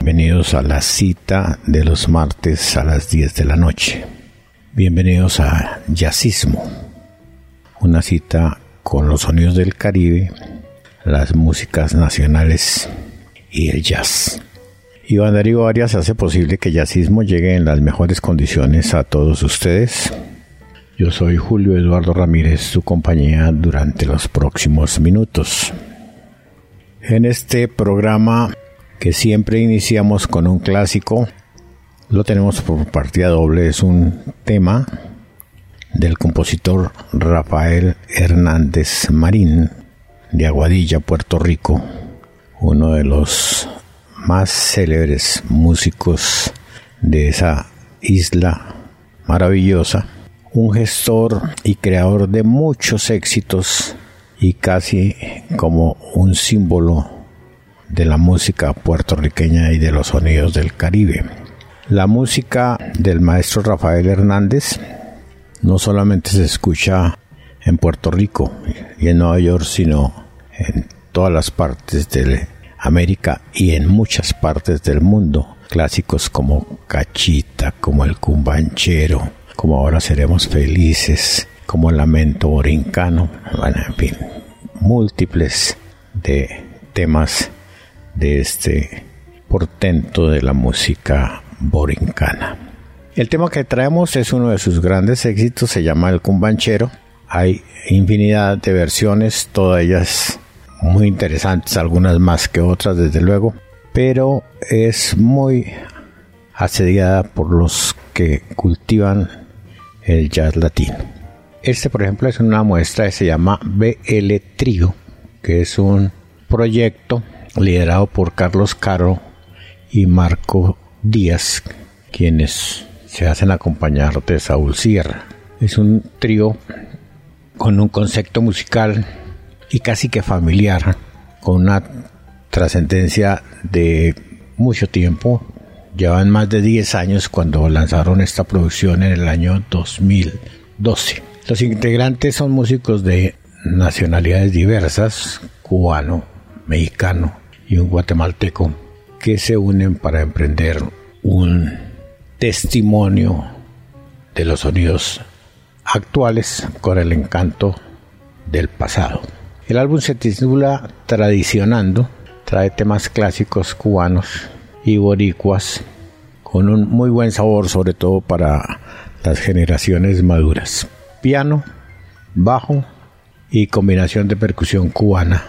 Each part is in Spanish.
bienvenidos a la cita de los martes a las 10 de la noche. Bienvenidos a Jazzismo, una cita con los sonidos del Caribe, las músicas nacionales y el jazz. Iván Darío Arias hace posible que Jazzismo llegue en las mejores condiciones a todos ustedes. Yo soy Julio Eduardo Ramírez, su compañía durante los próximos minutos. En este programa que siempre iniciamos con un clásico, lo tenemos por partida doble, es un tema del compositor Rafael Hernández Marín de Aguadilla, Puerto Rico, uno de los más célebres músicos de esa isla maravillosa, un gestor y creador de muchos éxitos y casi como un símbolo de la música puertorriqueña y de los sonidos del Caribe. La música del maestro Rafael Hernández no solamente se escucha en Puerto Rico y en Nueva York, sino en todas las partes de América y en muchas partes del mundo. Clásicos como Cachita, como El Cumbanchero, como Ahora Seremos Felices, como Lamento Borincano, en fin, múltiples de temas de este portento de la música borincana. El tema que traemos es uno de sus grandes éxitos, se llama El Cumbanchero. Hay infinidad de versiones, todas ellas muy interesantes, algunas más que otras desde luego, pero es muy asediada por los que cultivan el jazz latino. Este, por ejemplo, es una muestra que se llama BL Trio, que es un proyecto liderado por Carlos Caro y Marco Díaz, quienes se hacen acompañar de Saúl Sierra. Es un trío con un concepto musical y casi que familiar, con una trascendencia de mucho tiempo. Llevan más de 10 años cuando lanzaron esta producción en el año 2012. Los integrantes son músicos de nacionalidades diversas, cubano, mexicano y un guatemalteco, que se unen para emprender un testimonio de los sonidos actuales con el encanto del pasado. El álbum se titula Tradicionando, trae temas clásicos cubanos y boricuas con un muy buen sabor, sobre todo para las generaciones maduras. Piano, bajo y combinación de percusión cubana,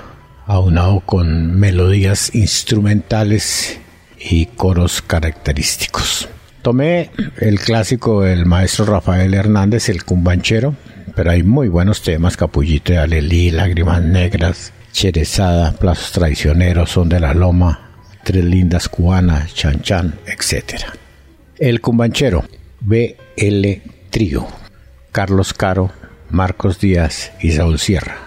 aunado con melodías instrumentales y coros característicos. Tomé el clásico del maestro Rafael Hernández, el cumbanchero, pero hay muy buenos temas, Capullito de Alelí, Lágrimas Negras, Cherezada, Plazos Traicioneros, Son de la Loma, Tres Lindas Cubanas, Chan Chan, etc. El cumbanchero, BL Trío. Carlos Caro, Marcos Díaz y Saúl Sierra.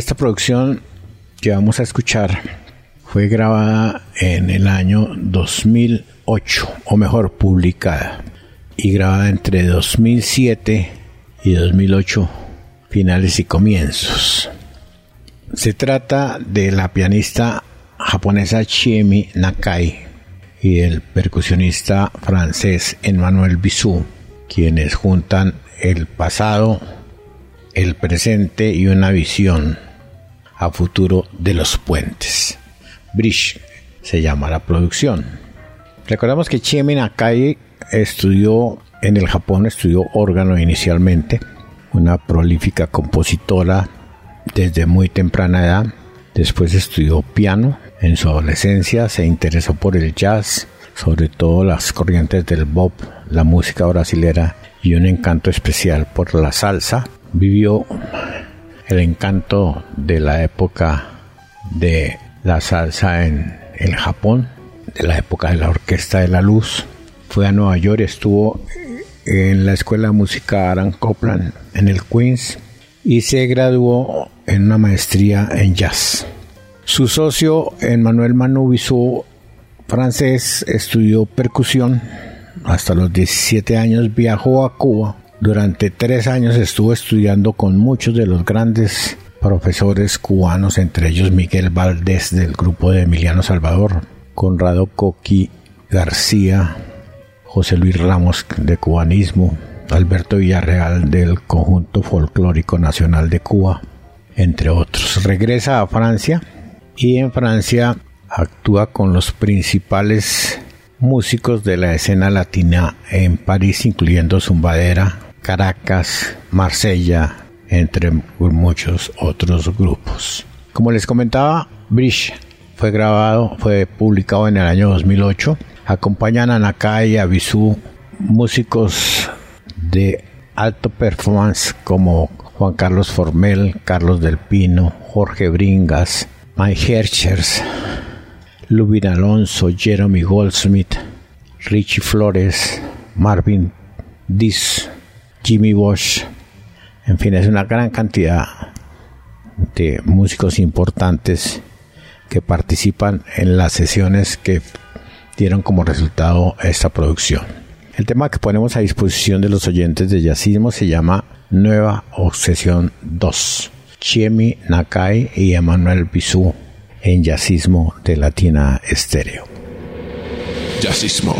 Esta producción que vamos a escuchar fue grabada en el año 2008, o mejor, publicada, y grabada entre 2007 y 2008, finales y comienzos. Se trata de la pianista japonesa Chiemi Nakai y el percusionista francés Emmanuel Bissou, quienes juntan el pasado, el presente y una visión a futuro de los puentes. Bridge se llama la producción. Recordamos que Chiemi Nakai estudió en el Japón, estudió órgano inicialmente, una prolífica compositora desde muy temprana edad. Después estudió piano. En su adolescencia se interesó por el jazz, sobre todo las corrientes del bop, la música brasilera y un encanto especial por la salsa. Vivió el encanto de la época de la salsa en el Japón, de la época de la Orquesta de la Luz. Fue a Nueva York, estuvo en la Escuela de Música Aran Copland en el Queens y se graduó en una maestría en jazz. Su socio, Emmanuel Manu francés, estudió percusión. Hasta los 17 años viajó a Cuba. Durante tres años estuvo estudiando con muchos de los grandes profesores cubanos, entre ellos Miguel Valdés del grupo de Emiliano Salvador, Conrado Coqui García, José Luis Ramos de Cubanismo, Alberto Villarreal del Conjunto Folclórico Nacional de Cuba, entre otros. Regresa a Francia y en Francia actúa con los principales músicos de la escena latina en París, incluyendo Zumbadera, Caracas, Marsella, entre muchos otros grupos. Como les comentaba, Bridge fue grabado, fue publicado en el año 2008. Acompañan a Nakai y a músicos de alto performance como Juan Carlos Formel, Carlos del Pino, Jorge Bringas, Mike Herchers, Lubin Alonso, Jeremy Goldsmith, Richie Flores, Marvin Dis, Jimmy Bosch, en fin, es una gran cantidad de músicos importantes que participan en las sesiones que dieron como resultado esta producción. El tema que ponemos a disposición de los oyentes de Yacismo se llama Nueva Obsesión 2. Chiemi Nakai y Emanuel Bisú en Yacismo de Latina Estéreo. Yacismo.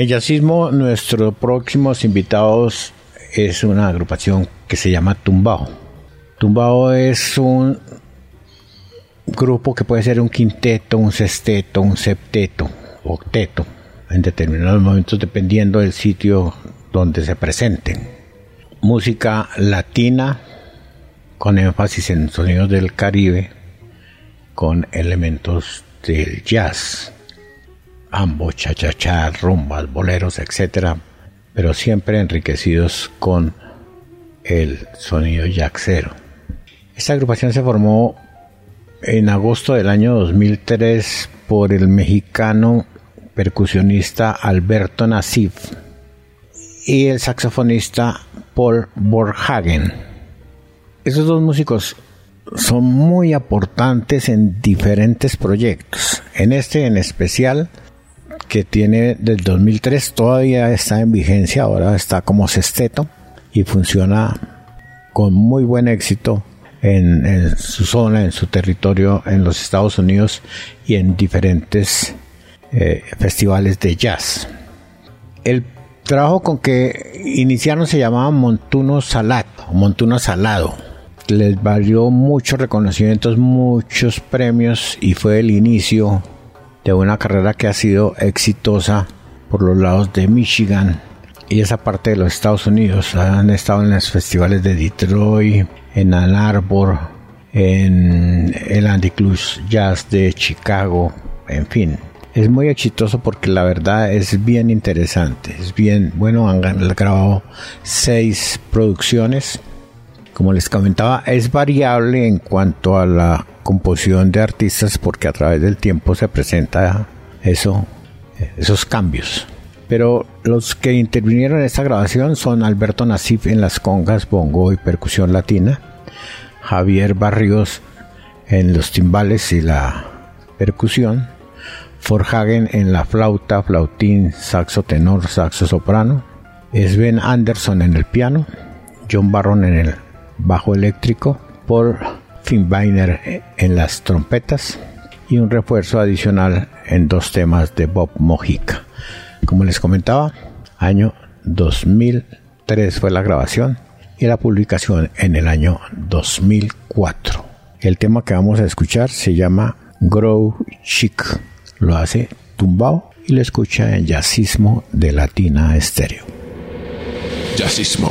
En Yacismo, nuestros próximos invitados es una agrupación que se llama Tumbao. Tumbao es un grupo que puede ser un quinteto, un sexteto, un septeto, octeto, en determinados momentos dependiendo del sitio donde se presenten. Música latina con énfasis en sonidos del Caribe, con elementos del jazz ambos cha-cha-cha, rumbas, boleros, etc. Pero siempre enriquecidos con el sonido jazzero. Esta agrupación se formó en agosto del año 2003 por el mexicano percusionista Alberto Nasif y el saxofonista Paul Borhagen. Esos dos músicos son muy aportantes en diferentes proyectos. En este en especial que tiene del 2003, todavía está en vigencia, ahora está como sexteto y funciona con muy buen éxito en, su zona, en su territorio, en los Estados Unidos y en diferentes eh, festivales de jazz. El trabajo con que iniciaron se llamaba Montuno Salado, Montuno Salado. Les valió muchos reconocimientos, muchos premios y fue el inicio de una carrera que ha sido exitosa por los lados de Michigan y esa parte de los Estados Unidos. Han estado en los festivales de Detroit, en Ann Arbor, en el Andy Jazz de Chicago, en fin. Es muy exitoso porque la verdad es bien interesante. Es bien, bueno, han grabado seis producciones. Como les comentaba, es variable en cuanto a la composición de artistas porque a través del tiempo se presenta eso, esos cambios. Pero los que intervinieron en esta grabación son Alberto Nasif en las congas, bongo y percusión latina, Javier Barrios en los timbales y la percusión, Forhagen en la flauta, flautín, saxo tenor, saxo soprano, Sven Anderson en el piano, John Barron en el bajo eléctrico, Paul Finbeiner en las trompetas y un refuerzo adicional en dos temas de Bob Mojica. Como les comentaba, año 2003 fue la grabación y la publicación en el año 2004. El tema que vamos a escuchar se llama Grow Chic. Lo hace Tumbao y lo escucha en Jazzismo de Latina Estéreo. Jazzismo.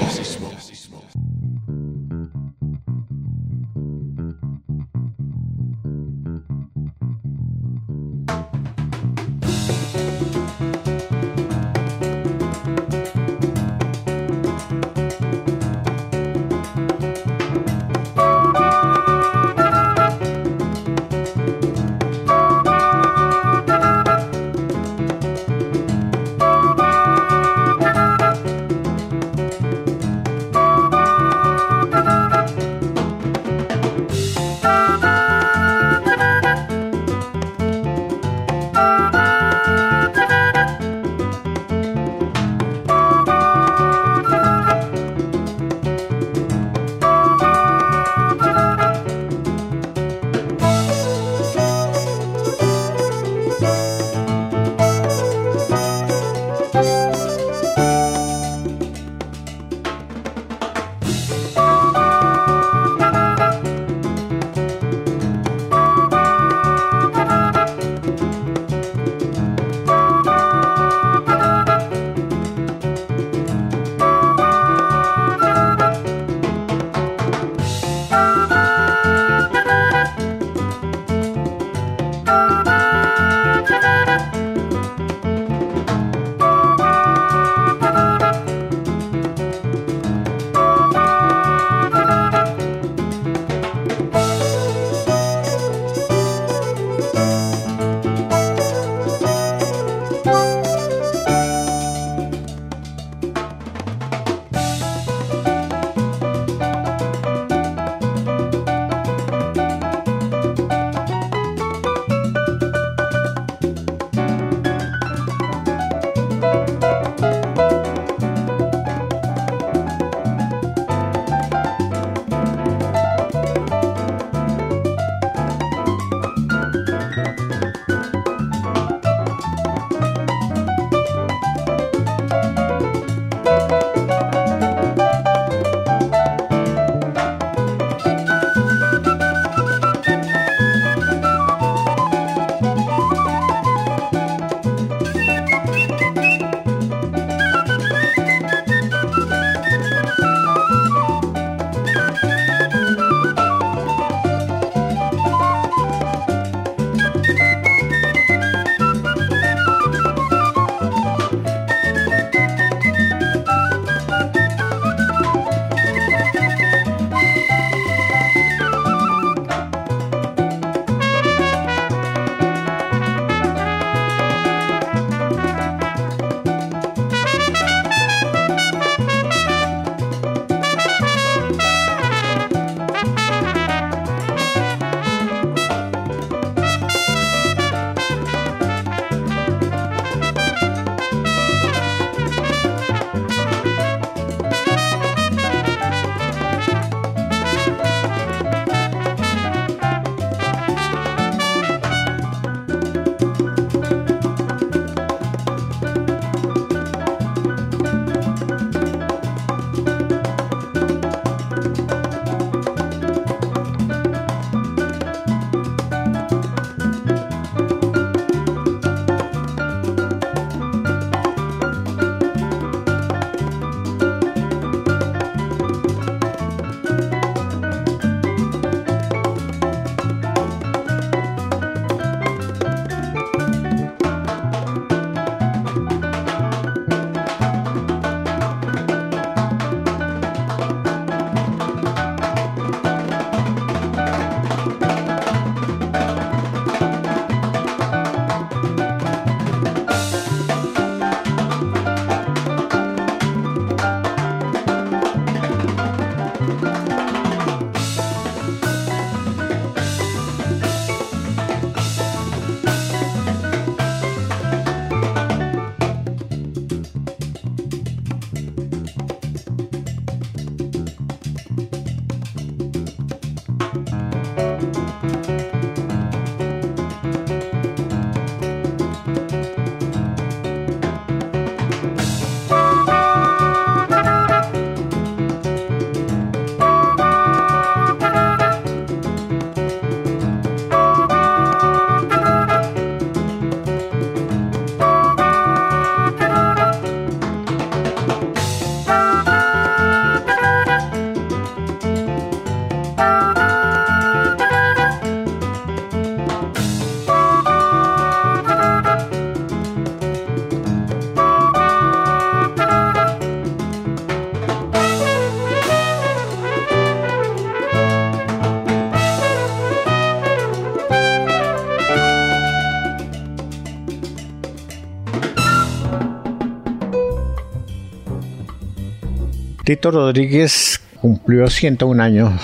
Tito Rodríguez cumplió 101 años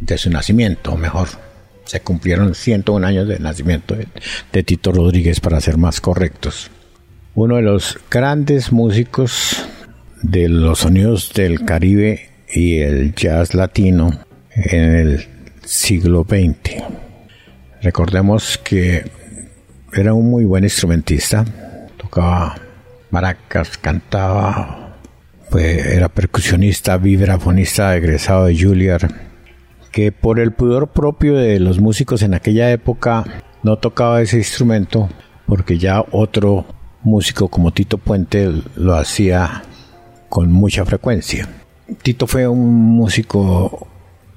de su nacimiento, mejor. Se cumplieron 101 años de nacimiento de, de Tito Rodríguez, para ser más correctos. Uno de los grandes músicos de los sonidos del Caribe y el jazz latino en el siglo XX. Recordemos que era un muy buen instrumentista, tocaba maracas, cantaba, era percusionista, vibrafonista egresado de Juilliard, que por el pudor propio de los músicos en aquella época no tocaba ese instrumento porque ya otro músico como Tito Puente lo hacía con mucha frecuencia. Tito fue un músico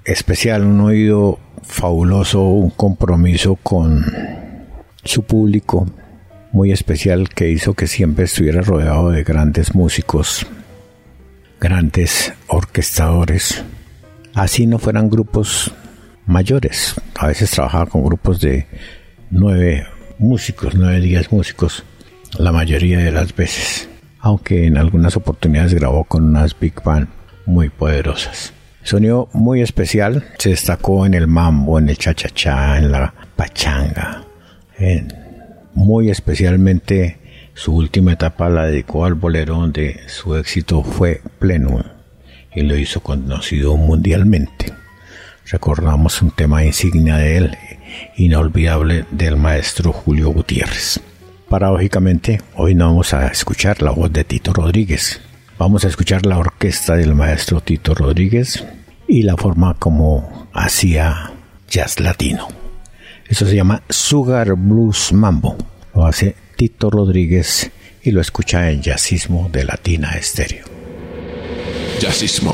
especial, un oído fabuloso, un compromiso con su público muy especial que hizo que siempre estuviera rodeado de grandes músicos, grandes orquestadores. Así no fueran grupos mayores. A veces trabajaba con grupos de nueve músicos, nueve, diez músicos, la mayoría de las veces. Aunque en algunas oportunidades grabó con unas big band muy poderosas. Sonido muy especial, se destacó en el mambo, en el cha-cha-cha, en la pachanga. muy especialmente su última etapa la dedicó al bolero donde su éxito fue pleno y lo hizo conocido mundialmente. Recordamos un tema insignia de él, inolvidable del maestro Julio Gutiérrez. Paradójicamente, hoy no vamos a escuchar la voz de Tito Rodríguez, Vamos a escuchar la orquesta del maestro Tito Rodríguez y la forma como hacía jazz latino. Eso se llama Sugar Blues Mambo. Lo hace Tito Rodríguez y lo escucha en Jazzismo de Latina Estéreo. Jazzismo.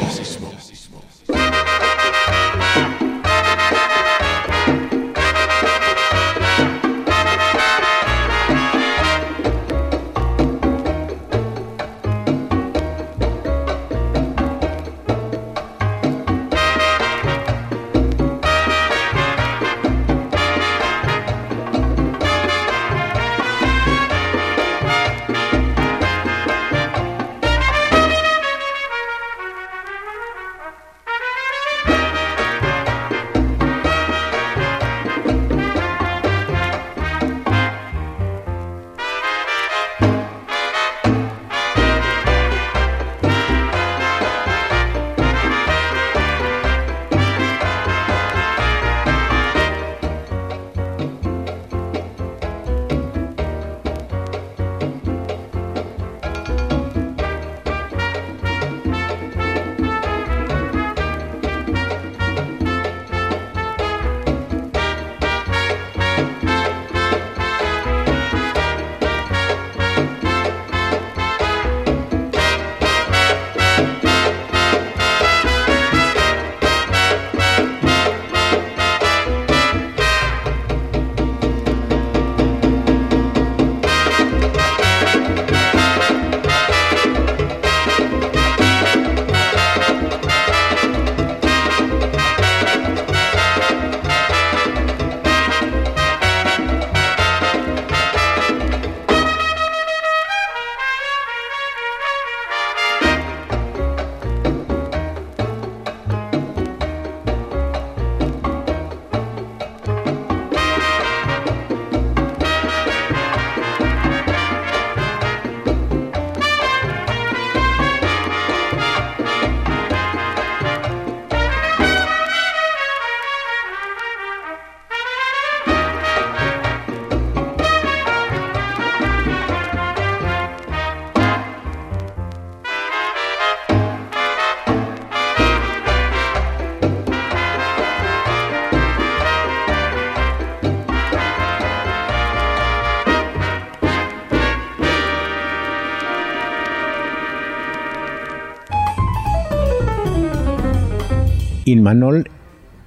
Inmanol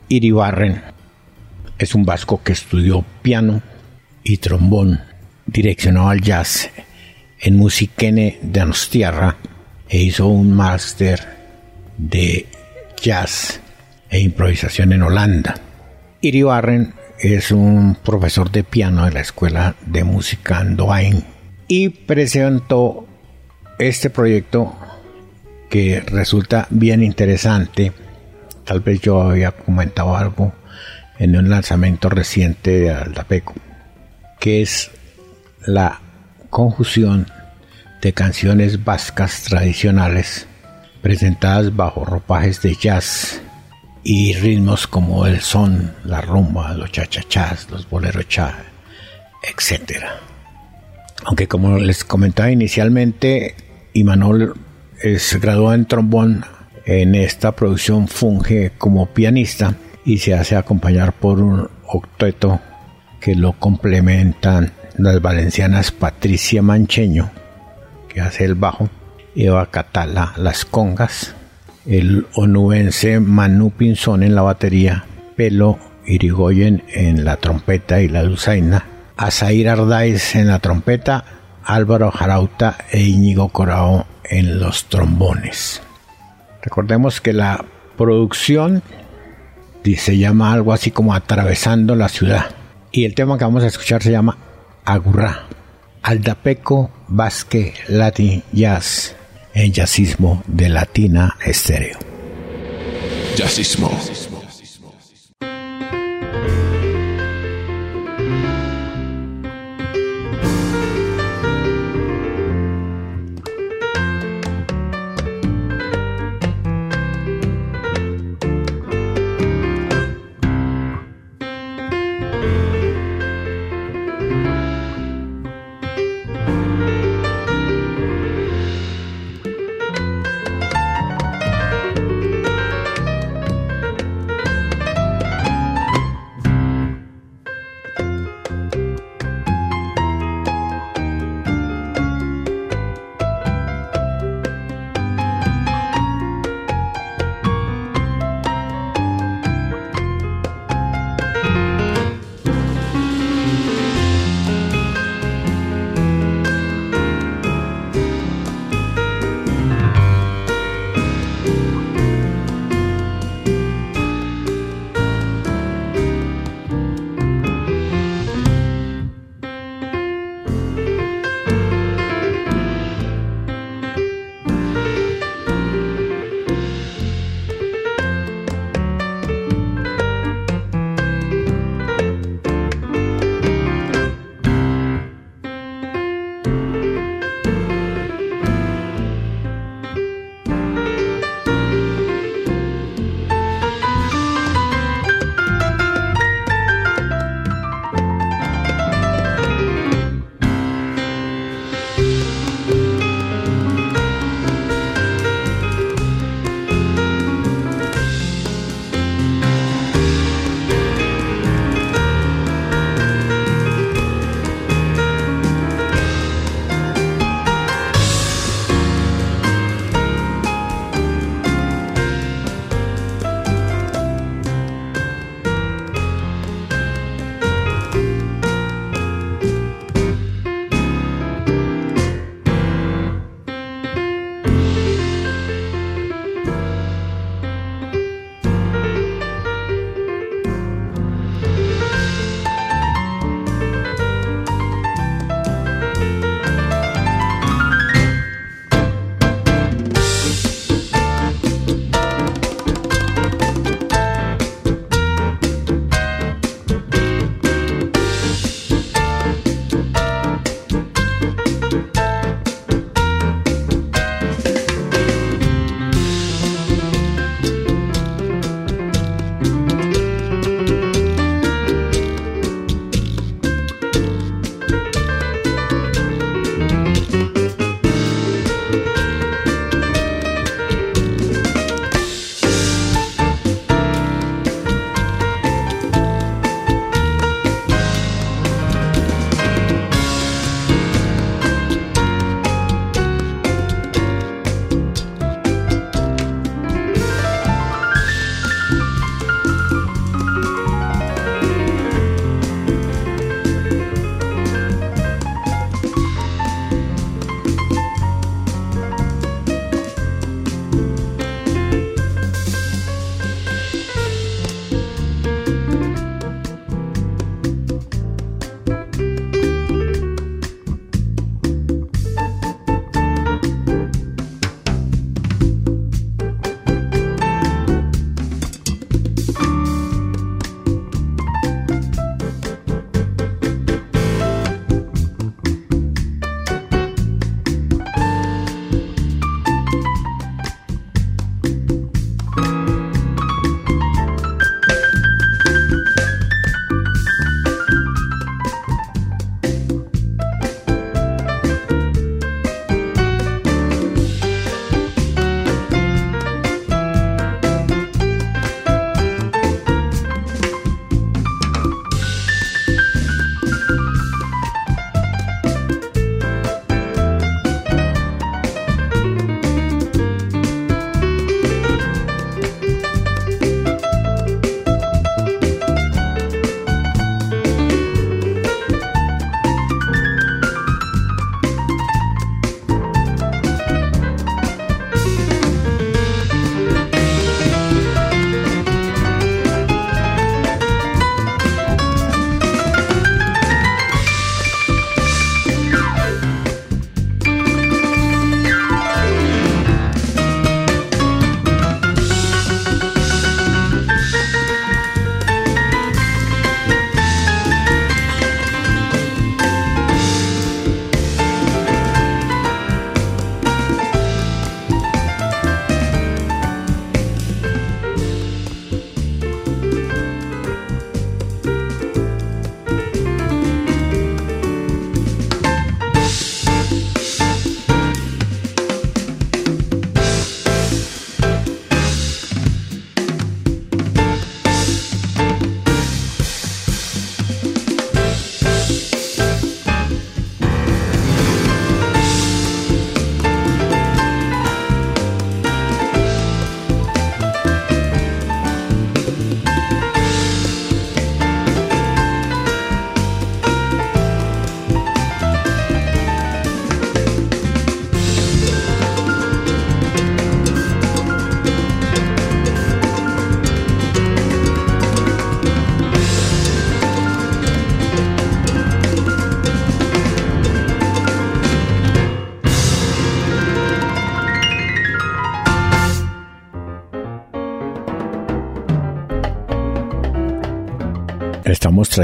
Iribarren es un vasco que estudió piano y trombón, direccionó al jazz en Musikene de Anostierra e hizo un máster de jazz e improvisación en Holanda. Iribarren es un profesor de piano de la Escuela de Música Andoain y presentó este proyecto que resulta bien interesante. Tal vez yo había comentado algo en un lanzamiento reciente de Aldapeco, que es la conjunción de canciones vascas tradicionales presentadas bajo ropajes de jazz y ritmos como el son, la rumba, los chachachás, los boleros cha, etc. Aunque como les comentaba inicialmente, Imanol es graduado en trombón. En esta producción funge como pianista y se hace acompañar por un octeto que lo complementan las valencianas Patricia Mancheño, que hace el bajo, Eva Catala las congas, el onubense Manu Pinzón en la batería, Pelo Irigoyen en la trompeta y la dulzaina, Azair Ardáiz en la trompeta, Álvaro Jarauta e Íñigo Corao en los trombones. Recordemos que la producción se llama algo así como Atravesando la ciudad y el tema que vamos a escuchar se llama Agurrá, Aldapeco Basque Latin Jazz en jazzismo de Latina Estéreo. Jazzismo.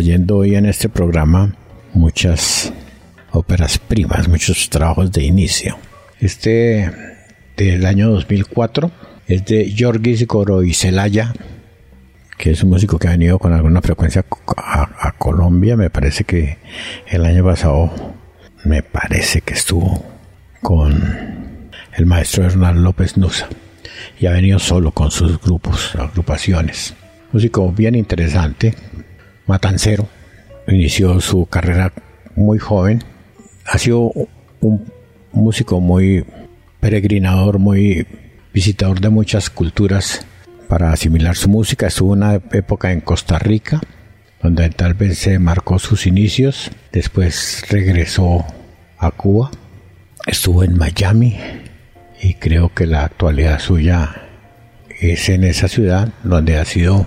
Trayendo hoy en este programa muchas óperas primas, muchos trabajos de inicio. Este del año 2004 es de Georgis Goroizelaya, que es un músico que ha venido con alguna frecuencia a, a, Colombia. Me parece que el año pasado, me parece que estuvo con el maestro Hernán López Nusa y ha venido solo con sus grupos, agrupaciones. Músico bien interesante, matancero. Inició su carrera muy joven. Ha sido un músico muy peregrinador, muy visitador de muchas culturas para asimilar su música. Estuvo una época en Costa Rica, donde tal vez se marcó sus inicios. Después regresó a Cuba. Estuvo en Miami y creo que la actualidad suya es en esa ciudad donde ha sido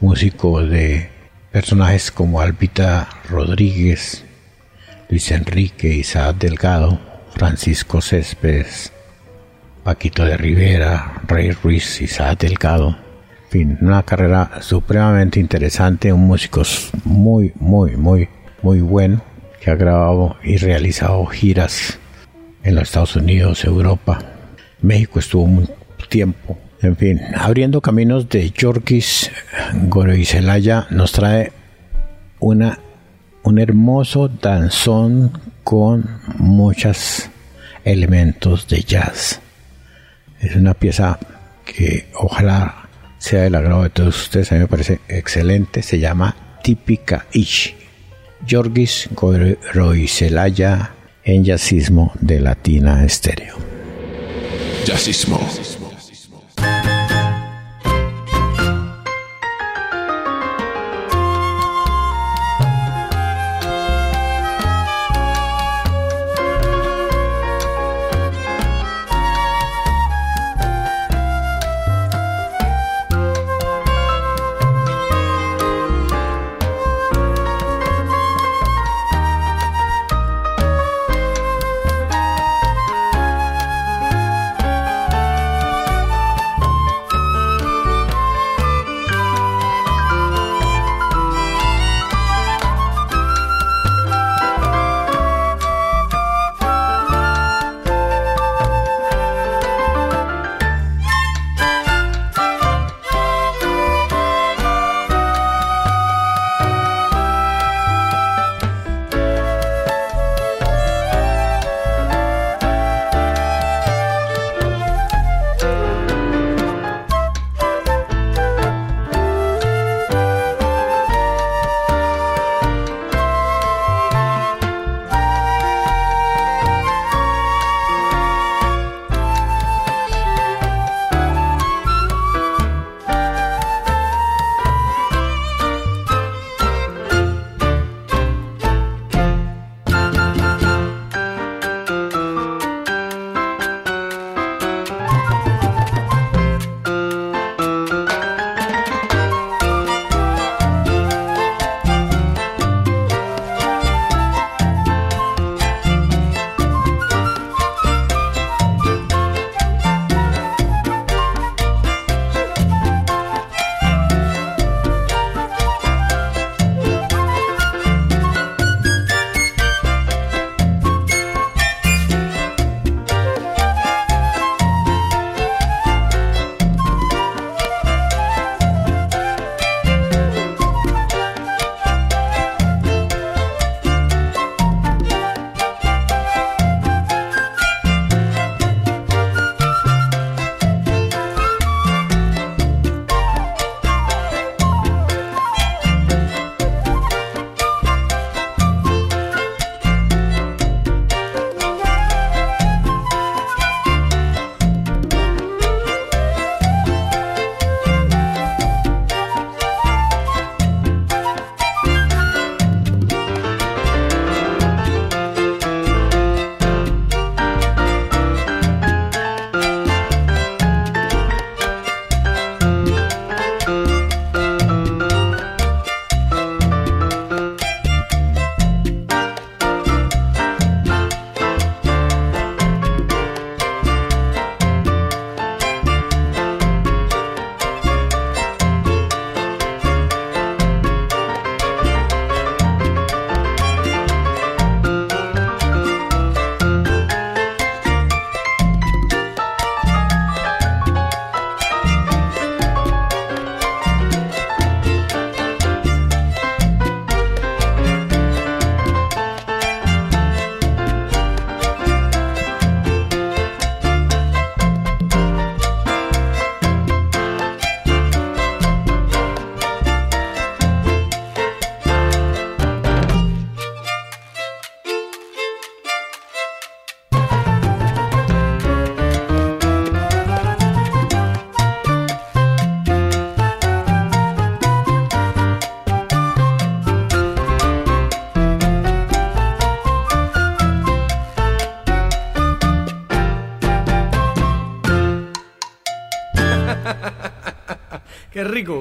músico de personajes como Albita Rodríguez, Luis Enrique, Isaac Delgado, Francisco Céspedes, Paquito de Rivera, Rey Ruiz, Isaac Delgado. En fin, una carrera supremamente interesante, un músico muy, muy, muy, muy bueno que ha grabado y realizado giras en los Estados Unidos, Europa. México estuvo un tiempo. En fin, abriendo caminos de Yorkis Goroizelaya nos trae una, un hermoso danzón con muchos elementos de jazz. Es una pieza que ojalá sea del agrado de todos ustedes. A mí me parece excelente. Se llama Típica Ish. Yorgis Goroizelaya en jazzismo de Latina Estéreo. Jazzismo.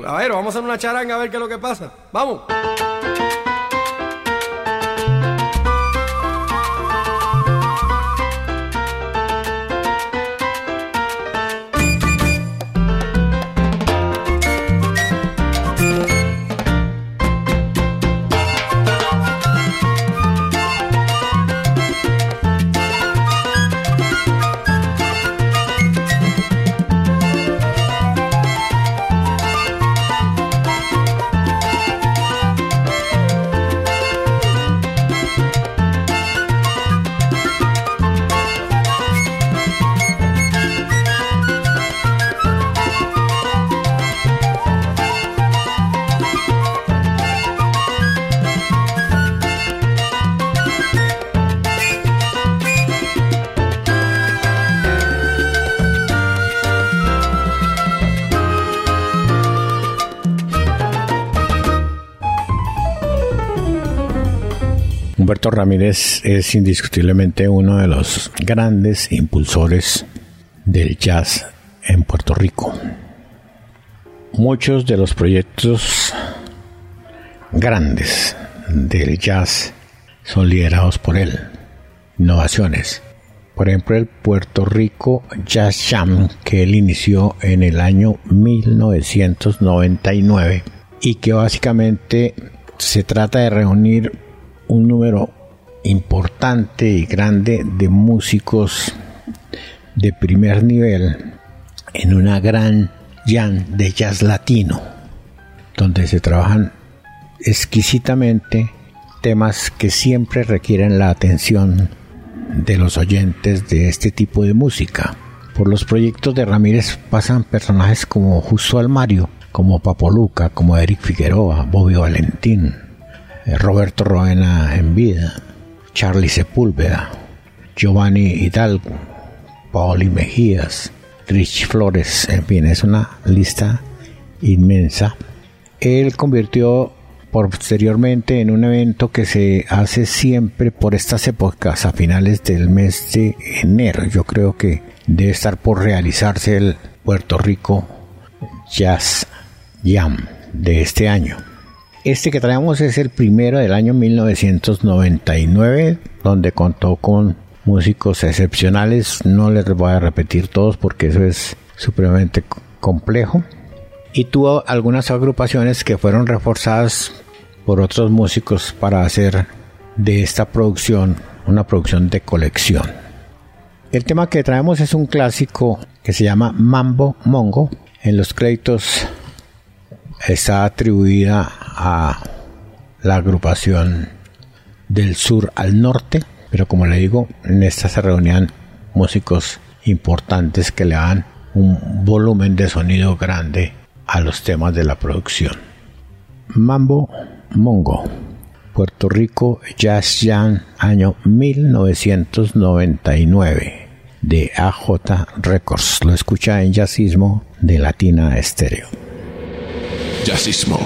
A ver, vamos a hacer una charanga a ver qué es lo que pasa. Vamos. Ramírez es indiscutiblemente uno de los grandes impulsores del jazz en Puerto Rico. Muchos de los proyectos grandes del jazz son liderados por él. Innovaciones. Por ejemplo, el Puerto Rico Jazz Jam que él inició en el año 1999 y que básicamente se trata de reunir un número importante y grande de músicos de primer nivel en una gran jam de jazz latino, donde se trabajan exquisitamente temas que siempre requieren la atención de los oyentes de este tipo de música. Por los proyectos de Ramírez pasan personajes como Justo Almario, como Papoluca, como Eric Figueroa, Bobby Valentín, eh, Roberto Roena en vida, Charlie Sepúlveda, Giovanni Hidalgo, Paoli Mejías, Rich Flores, en fin, es una lista inmensa. Él convirtió posteriormente en un evento que se hace siempre por estas épocas, a finales del mes de enero. Yo creo que debe estar por realizarse el Puerto Rico Jazz Jam de este año. Este que traemos es el primero del año 1999, donde contó con músicos excepcionales. No les voy a repetir todos porque eso es supremamente complejo. Y tuvo algunas agrupaciones que fueron reforzadas por otros músicos para hacer de esta producción una producción de colección. El tema que traemos es un clásico que se llama Mambo Mongo. En los créditos está atribuida a la agrupación del sur al norte, pero como le digo, en esta se reunían músicos importantes que le dan un volumen de sonido grande a los temas de la producción. Mambo Mongo, Puerto Rico Jazz Jam, año 1999, de AJ Records. Lo escucha en Jazzismo de Latina Estéreo. Jazzismo.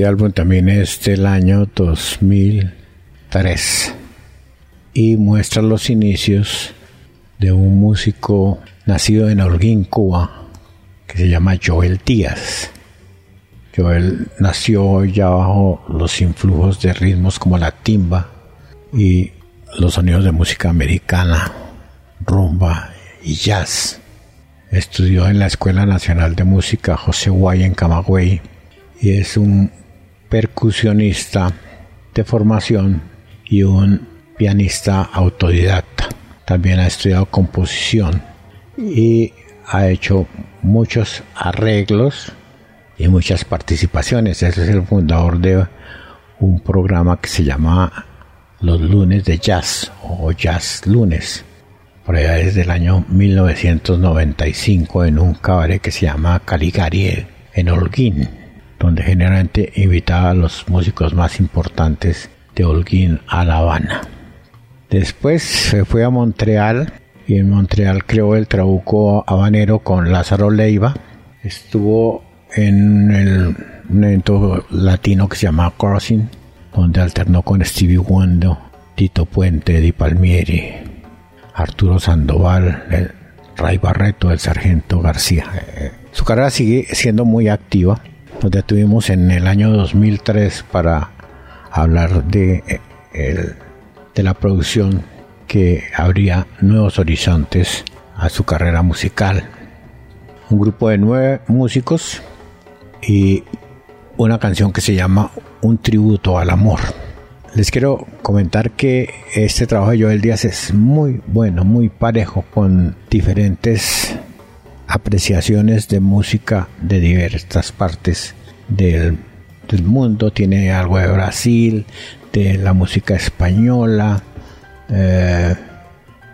Este álbum también es del año 2003 y muestra los inicios de un músico nacido en Holguín, Cuba, que se llama Joel Díaz. Joel nació ya bajo los influjos de ritmos como la timba y los sonidos de música americana, rumba y jazz. Estudió en la Escuela Nacional de Música José Guay en Camagüey y es un percusionista de formación y un pianista autodidacta. También ha estudiado composición y ha hecho muchos arreglos y muchas participaciones. Es el fundador de un programa que se llama Los Lunes de Jazz o Jazz Lunes. Por allá desde el año 1995 en un cabaret que se llama Caligari en Holguín, donde generalmente invitaba a los músicos más importantes de Holguín a La Habana. Después se fue a Montreal y en Montreal creó el trabuco habanero con Lázaro Leiva. Estuvo en el, un evento latino que se llama Crossing, donde alternó con Stevie Wonder, Tito Puente, Di Palmieri, Arturo Sandoval, el Ray Barreto, el Sargento García. Eh, su carrera sigue siendo muy activa. Nos detuvimos en el año 2003 para hablar de, eh, de la producción que abría nuevos horizontes a su carrera musical. Un grupo de nueve músicos y una canción que se llama Un tributo al amor. Les quiero comentar que este trabajo de Joel Díaz es muy bueno, muy parejo, con diferentes apreciaciones de música de diversas partes del, mundo. Tiene algo de Brasil, de la música española, eh,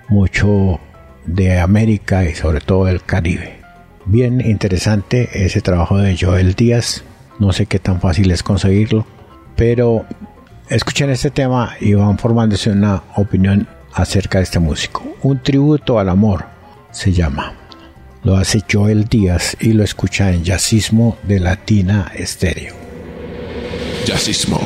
mucho de América y sobre todo del Caribe. Bien interesante ese trabajo de Joel Díaz. No sé qué tan fácil es conseguirlo, pero escuchen este tema y van formándose una opinión acerca de este músico. Un tributo al amor se llama. Lo hace Joel Díaz y lo escucha en Jazzismo de Latina Estéreo. Jazzismo.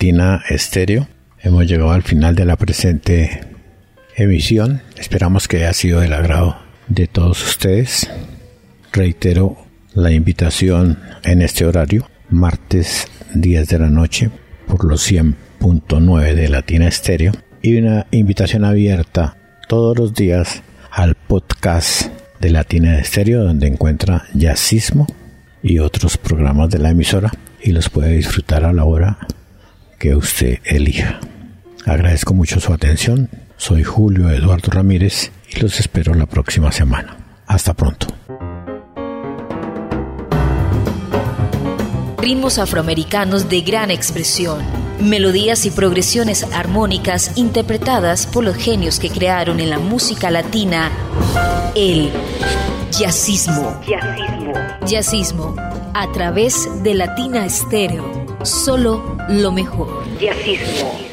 Latina Estéreo, hemos llegado al final de la presente emisión. Esperamos que haya sido del agrado de todos ustedes. Reitero la invitación en este horario, martes 10 de la noche, por los 100.9 de Latina Estéreo, y una invitación abierta todos los días al podcast de Latina Estéreo, donde encuentra Jazzismo y otros programas de la emisora y los puede disfrutar a la hora que usted elija. Agradezco mucho su atención. Soy Julio Eduardo Ramírez y los espero la próxima semana. Hasta pronto. Ritmos afroamericanos de gran expresión, melodías y progresiones armónicas interpretadas por los genios que crearon en la música latina el jazzismo. Jazzismo. Jazzismo a través de Latina Estéreo. Solo lo mejor. Jazzismo.